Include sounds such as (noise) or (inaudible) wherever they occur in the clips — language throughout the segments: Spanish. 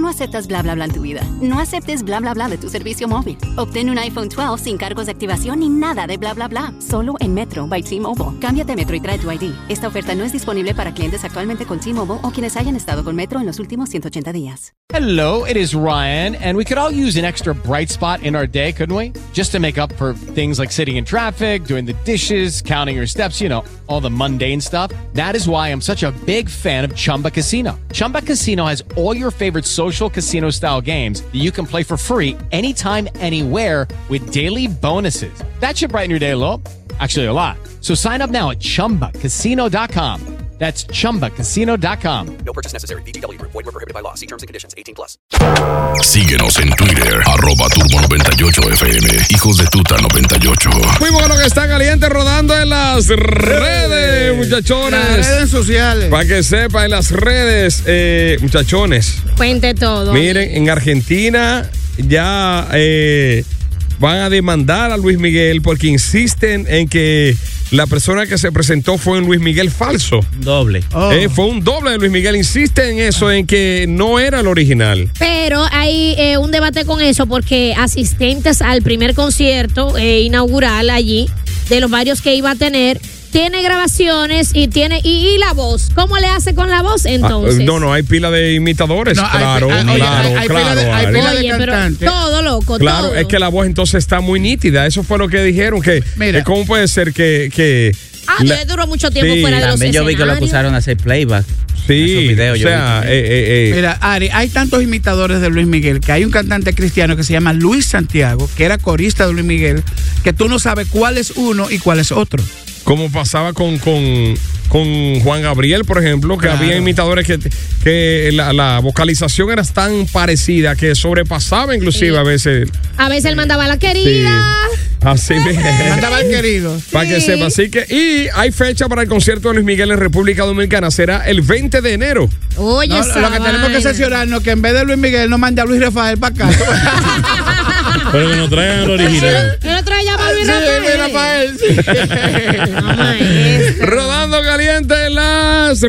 No aceptas bla bla bla en tu vida. No aceptes bla bla bla de tu servicio móvil. Obtén un iPhone 12 sin cargos de activación ni nada de bla bla bla. Solo en Metro by T-Mobile. Cámbiate Metro y trae tu ID. Esta oferta no es disponible para clientes actualmente con T-Mobile o quienes hayan estado con Metro en los últimos 180 días. Hello, it is Ryan, and we could all use an extra bright spot in our day, couldn't we? Just to make up for things like sitting in traffic, doing the dishes, counting your steps, you know, all the mundane stuff. That is why I'm such a big fan of Chumba Casino. Chumba Casino has all your favorite social casino style games that you can play for free anytime, anywhere with daily bonuses. That should brighten your day a little. Actually, a lot. So sign up now at chumbacasino.com. That's chumbacasino.com. No purchase necessary. VGW Group. Void were prohibited by law. See terms and conditions. 18 plus. Síguenos en Twitter, arroba turbo98fm, hijos de tuta 98. Fuimos con lo que está caliente rodando en las redes, muchachones. Las redes sociales. Para que sepa, en las redes, eh, muchachones. Cuente todo. Miren, en Argentina ya eh, van a demandar a Luis Miguel porque insisten en que la persona que se presentó fue un Luis Miguel falso. Doble. Oh. Eh, fue un doble de Luis Miguel. Insiste en eso, en que no era el original. Pero hay eh, un debate con eso porque asistentes al primer concierto eh, inaugural allí, de los varios que iba a tener, tiene grabaciones y tiene y, y la voz. ¿Cómo le hace con la voz entonces? Ah, no, no, hay pila de imitadores. No, hay- claro, hay- oye, claro, hay- hay pila claro. de- hay pila de Oye, pero cantante. todo loco, Claro, todo. es que la voz entonces está muy nítida. Eso fue lo que dijeron. Que, Mira. que ¿Cómo puede ser que. que Ah, la- duró mucho tiempo Sí, fuera de los También yo vi que lo acusaron de hacer playback. sí, videos, o yo sea, eh, eh, eh, Mira, Ari, hay tantos imitadores de Luis Miguel que hay un cantante cristiano que se llama Luis Santiago, que era corista de Luis Miguel, que tú no sabes cuál es uno y cuál es otro. Como pasaba con, con, con Juan Gabriel, por ejemplo, que Claro. había imitadores que, que la, la vocalización era tan parecida que sobrepasaba inclusive Sí. a veces. A veces él mandaba a la querida. Así (laughs) mismo. Mandaba el querido. Para que Sí. sepa. Así que, y hay fecha para el concierto de Luis Miguel en República Dominicana. Será el 20 de enero. Oye, No, lo que tenemos que cerciorarnos que en vez de Luis Miguel nos mande a Luis Rafael para acá. (laughs) Pero que nos traigan el original. (laughs) A Luis Sí. No, maestro. Rodando caliente en las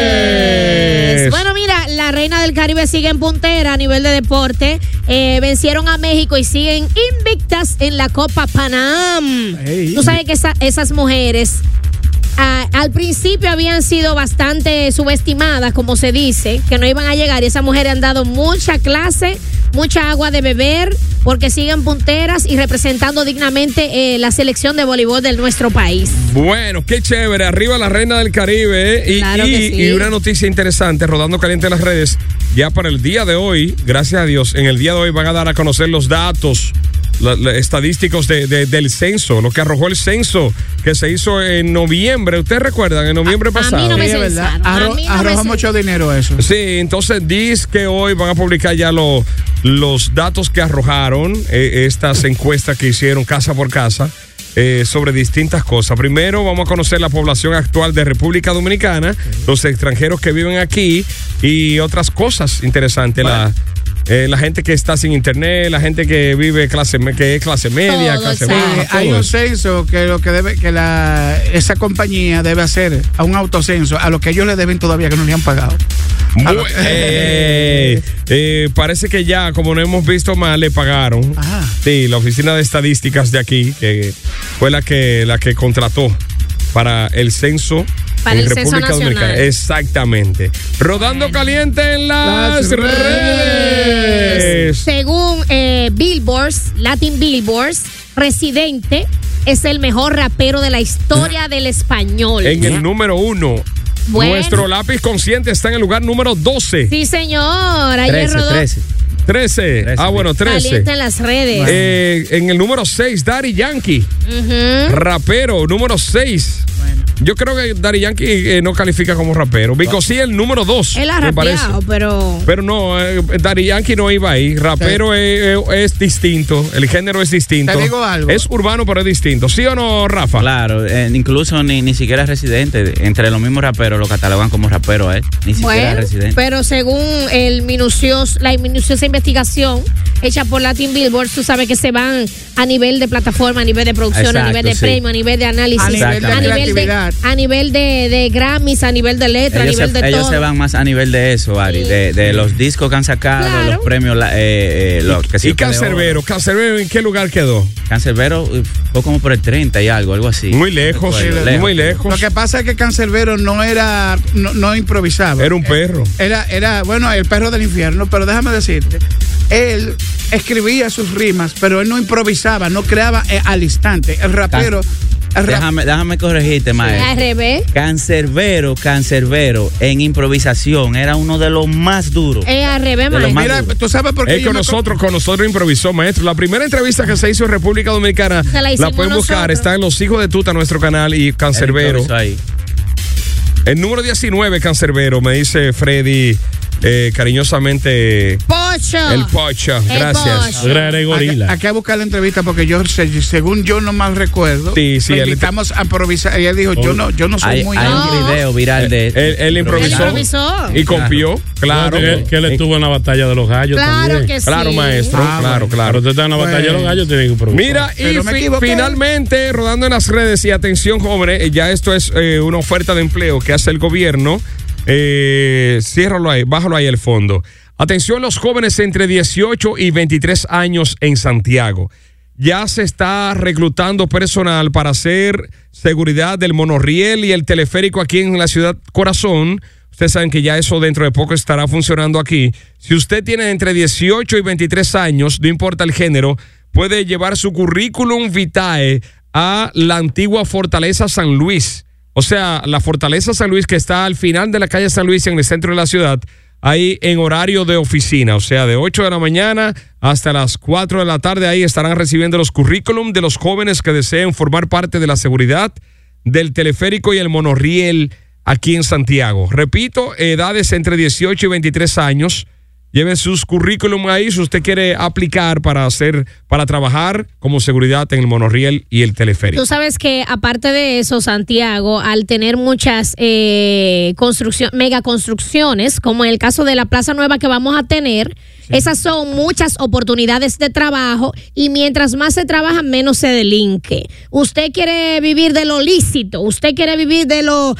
redes. Bueno, mira, la reina del Caribe sigue en puntera a nivel de deporte. Eh, vencieron a México y siguen invictas en la Copa Panam. Ey. Tú sabes que esa- esas mujeres ah, al principio habían sido bastante subestimadas, como se dice, que no iban a llegar. Y esas mujeres han dado mucha clase, mucha agua de beber, porque siguen punteras y representando dignamente eh, la selección de voleibol de nuestro país. Bueno, qué chévere. Arriba la reina del Caribe. ¿eh? Y, Claro que y- sí. y una noticia interesante, rodando caliente en las redes. Ya para el día de hoy, gracias a Dios, en el día de hoy van a dar a conocer los datos la- la- estadísticos de- de- del censo, lo que arrojó el censo que se hizo en noviembre. ¿Ustedes recuerdan? En noviembre A- a mí pasado. no me Sí, es verdad. censaron. A Arro- mí no me arroja cen- mucho dinero eso. Sí, entonces dice que hoy van a publicar ya lo- los datos que arrojaron eh, estas encuestas que hicieron casa por casa eh, sobre distintas cosas. Primero vamos a conocer la población actual de República Dominicana, los extranjeros que viven aquí y otras cosas interesantes. La, eh, la gente que está sin internet, la gente que vive clase que es clase media, Todo, clase baja. Hay un censo que lo que debe que la esa compañía debe hacer a un autocenso a lo que ellos le deben todavía que no le han pagado. Eh, eh, parece que ya, como no hemos visto más, le pagaron. Ajá. Sí, la oficina de estadísticas de aquí, que fue la que, la que contrató para el censo. Para en el censo República nacional. Dominicana. Exactamente. Rodando caliente en las, Las redes. Según eh, Billboards, Latin Billboards, Residente es el mejor rapero de la historia del español. En el número uno. Bueno. Nuestro lápiz consciente está en el lugar número 12. Sí, señor. Ayer 13, rodó 13. 13. Ah, bueno, 13. caliente en las redes. Eh, en el número 6, Daddy Yankee. Rapero, número 6. Yo creo que Dari Yankee eh, no califica como rapero. Vico sí, el número dos. Él ha rapeado, pero. Pero no, eh, Daddy Yankee no iba ahí. Rapero es, es distinto. El género es distinto. Te digo algo. Es urbano, pero es distinto. ¿Sí o no, Rafa? Claro, eh, incluso ni, ni siquiera es residente. Entre los mismos raperos lo catalogan como rapero a él. Ni siquiera es Bueno, residente. pero según el minucioso, la minuciosa investigación hecha por Latin Billboard, tú sabes que se van a nivel de plataforma, a nivel de producción, a nivel de sí. premio, a nivel de análisis, A nivel de a nivel de, a nivel de, de Grammys, a nivel de letra, a ellos nivel se, de ellos todo. se van más a nivel de eso, Ari, de, de los discos que han sacado, Claro. los premios, la- eh, eh, lo que sí ¿Y Cancerbero? ¿Cancerbero en qué lugar quedó? Cancerbero eh, fue como por el 30 y algo, algo así. Muy lejos, muy Lo lejos. que pasa es que Cancerbero no era, no, no improvisaba. Era un perro. Era, era, bueno, el perro del infierno, pero déjame decirte, él escribía sus rimas, pero él no improvisaba, no creaba eh, al instante. El rapero, Déjame, déjame corregirte, maestro. ARB, Cancerbero, Cancerbero, en improvisación, era uno de los más duros. ERB, los maestro. mira, tú sabes por qué Es con nosotros, con nosotros improvisó, maestro. La primera entrevista que se hizo en República Dominicana, Se la la, pueden buscar, nosotros. está en Los Hijos de Tuta, nuestro canal, y Cancerbero. El número 19, Cancerbero, me dice Freddy eh, cariñosamente Pocho. el Pocho. El Gracias. Gorila. hay que buscar la entrevista porque yo, se- según yo no mal recuerdo, Sí, sí, le él- invitamos a improvisar y él dijo, yo no, yo no soy Hay, muy... hay No. un video viral de Él, él improvisó, Él improvisó. y confió, claro. Que, que él estuvo en la batalla de los gallos Claro también. que sí. Claro, maestro, Ah, claro, claro. Pero usted está en la batalla de los gallos, tiene que improvisar. Mira, y Pero me fi- equivoqué. finalmente, rodando en las redes, y atención, jóvenes, eh, ya esto es eh, una oferta de empleo que hace el gobierno. Eh, ciérralo ahí, bájalo ahí el fondo. Atención, los jóvenes entre 18 y 23 años en Santiago. Ya se está reclutando personal para hacer seguridad del monorriel y el teleférico aquí en la ciudad Corazón. Ustedes saben que ya eso dentro de poco estará funcionando aquí. Si usted tiene entre 18 y 23 años, no importa el género, puede llevar su currículum vitae a la antigua Fortaleza San Luis. O sea, la Fortaleza San Luis que está al final de la calle San Luis en el centro de la ciudad, ahí en horario de oficina, o sea, de 8 de la mañana hasta las 4 de la tarde, ahí estarán recibiendo los currículum de los jóvenes que deseen formar parte de la seguridad del teleférico y el monorriel aquí en Santiago. Repito, edades entre 18 y 23 años. Lleven sus currículum ahí si usted quiere aplicar para hacer, para trabajar como seguridad en el monorriel y el teleférico. Tú sabes que aparte de eso, Santiago, al tener muchas eh, construcción, mega construcciones, como en el caso de la Plaza Nueva que vamos a tener, esas son muchas oportunidades de trabajo y mientras más se trabaja, menos se delinque. Usted quiere vivir de lo lícito, usted quiere vivir de lo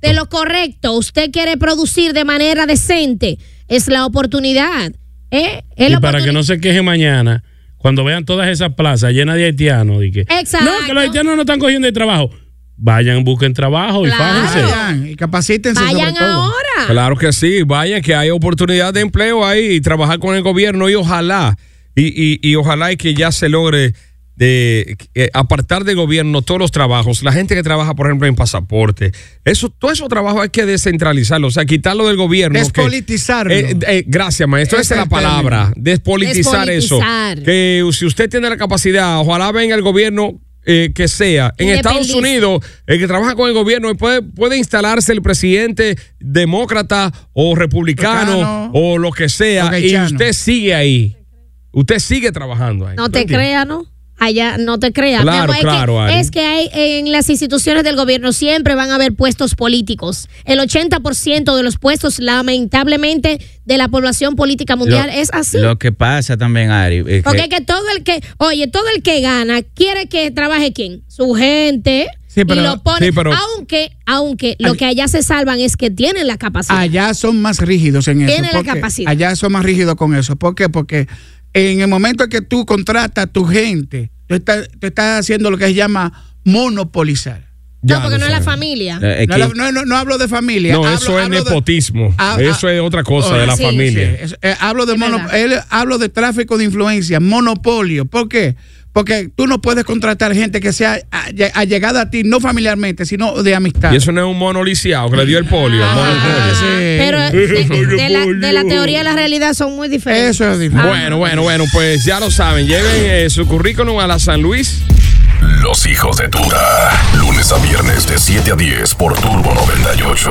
de lo correcto, usted quiere producir de manera decente. Es la oportunidad. ¿eh? Es Y la para que no se queje mañana, cuando vean todas esas plazas llenas de haitianos, y que, Exacto. no, que los haitianos no están cogiendo el trabajo. Vayan, busquen trabajo y fájense. Vayan y capacítense Vayan sobre todo. ahora. Claro que sí, vaya que hay oportunidad de empleo ahí y trabajar con el gobierno y ojalá, y, y, y ojalá y que ya se logre de eh, apartar del gobierno todos los trabajos, la gente que trabaja, por ejemplo, en pasaporte, eso, todo esos trabajos hay que descentralizarlo, o sea, quitarlo del gobierno. que- Despolitizarlo. Eh, eh, gracias, maestro, esa es la palabra, despolitizar, Despolitizar. eso. Que si usted tiene la capacidad, ojalá venga el gobierno eh, que sea. En Estados. Unidos, el que trabaja con el gobierno puede, puede instalarse el presidente demócrata o republicano o lo que sea y usted sigue ahí. Usted sigue trabajando ahí. No ¿Tú te creas, ¿no? Allá no te creas. Claro, es claro, que, Ari. es que hay en las instituciones del gobierno siempre van a haber puestos políticos. El 80% de los puestos, lamentablemente, de la población política mundial Lo- es así. Lo que pasa también, Ari, es Porque que- es que todo el que, oye, todo el que gana quiere que trabaje quién? Su gente. Sí, pero- y lo pone, sí, pero- aunque, aunque lo que allá se salvan es que tienen la capacidad. Allá son más rígidos en eso. Tiene la capacidad. Allá son más rígidos con eso. ¿Por qué? Porque en el momento en que tú contratas a tu gente, tú estás, tú estás haciendo lo que se llama monopolizar. Ya no, porque no es la familia. eh, No, aquí- no, no, no hablo de familia. No, hablo- eso es de- nepotismo. Ah, ah, eso es otra cosa oh, de la sí, familia. Sí, es- eh, hablo de mono- él- hablo de tráfico de influencia, monopolio. ¿Por qué? Porque tú no puedes contratar gente que sea alle- allegada a ti, no familiarmente, sino de amistad. Y eso no es un mono lisiado que le dio el polio. Ah, sí. Pero de, (laughs) de la, de la teoría a la realidad son muy diferentes. Eso es diferente. Bueno, bueno, bueno, pues ya lo saben. Lleven eh, su currículum a la San Luis Los hijos de Tuta. Lunes a viernes de 7 a 10 por Turbo 98.